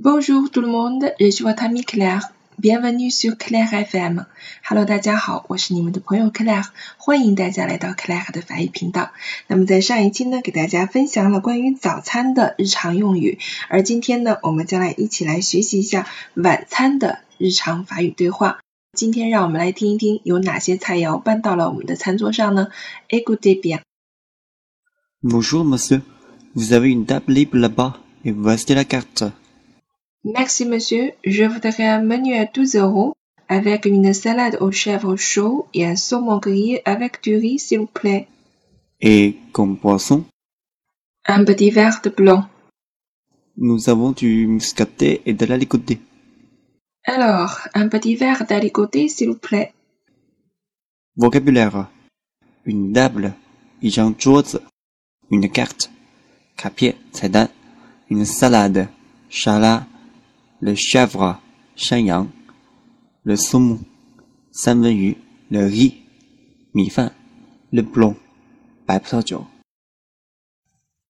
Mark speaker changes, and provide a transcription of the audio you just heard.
Speaker 1: Bonjour tout le monde, je suis votre ami Claire. Bienvenue sur Claire FM. Hello，大家好，我是你们的朋友 Claire，欢迎大家来到 Claire 的法语频道。那么在上一期呢，给大家分享了关于早餐的日常用语，而今天呢，我们将来一起来学习一下晚餐的日常法语对话。今天让我们来听一听有哪些菜肴搬到了我们的餐桌上呢？Écoutez bien.
Speaker 2: Bonjour monsieur, vous avez une table libre là-bas et voici la carte.
Speaker 1: Merci, monsieur. Je voudrais un menu à 12 euros avec une salade aux chèvres chauds et un saumon grillé avec du riz, s'il vous plaît.
Speaker 2: Et comme poisson?
Speaker 1: Un petit verre de blanc.
Speaker 2: Nous avons du muscadet et de l'alicoté.
Speaker 1: Alors, un petit verre d'alicoté, s'il vous plaît.
Speaker 2: Vocabulaire. Une table, une une carte, capier, une salade, chalat, le chèvre 山羊 le saumon 三文鱼 le riz 米饭 le blanc 白葡萄酒